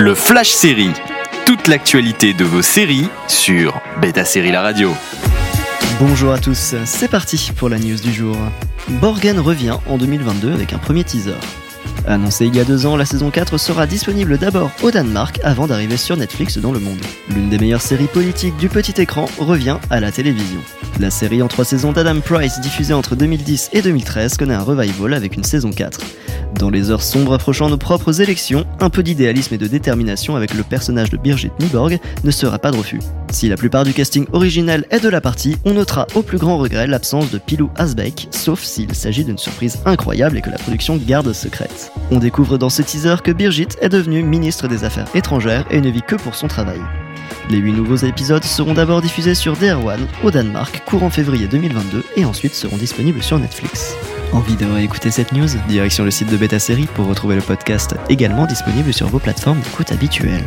Le Flash Série. Toute l'actualité de vos séries sur Beta Série La Radio. Bonjour à tous, c'est parti pour la news du jour. Borgen revient en 2022 avec un premier teaser. Annoncé il y a deux ans, la saison 4 sera disponible d'abord au Danemark avant d'arriver sur Netflix dans le monde. L'une des meilleures séries politiques du petit écran revient à la télévision. La série en trois saisons d'Adam Price, diffusée entre 2010 et 2013, connaît un revival avec une saison 4. Dans les heures sombres approchant nos propres élections, un peu d'idéalisme et de détermination avec le personnage de Birgit Nyborg ne sera pas de refus. Si la plupart du casting originel est de la partie, on notera au plus grand regret l'absence de Pilou Asbeck, sauf s'il s'agit d'une surprise incroyable et que la production garde secrète. On découvre dans ce teaser que Birgit est devenue ministre des Affaires étrangères et ne vit que pour son travail. Les 8 nouveaux épisodes seront d'abord diffusés sur DR1 au Danemark courant février 2022 et ensuite seront disponibles sur Netflix. Envie de réécouter cette news? Direction le site de Beta Série pour retrouver le podcast également disponible sur vos plateformes d'écoute habituelles.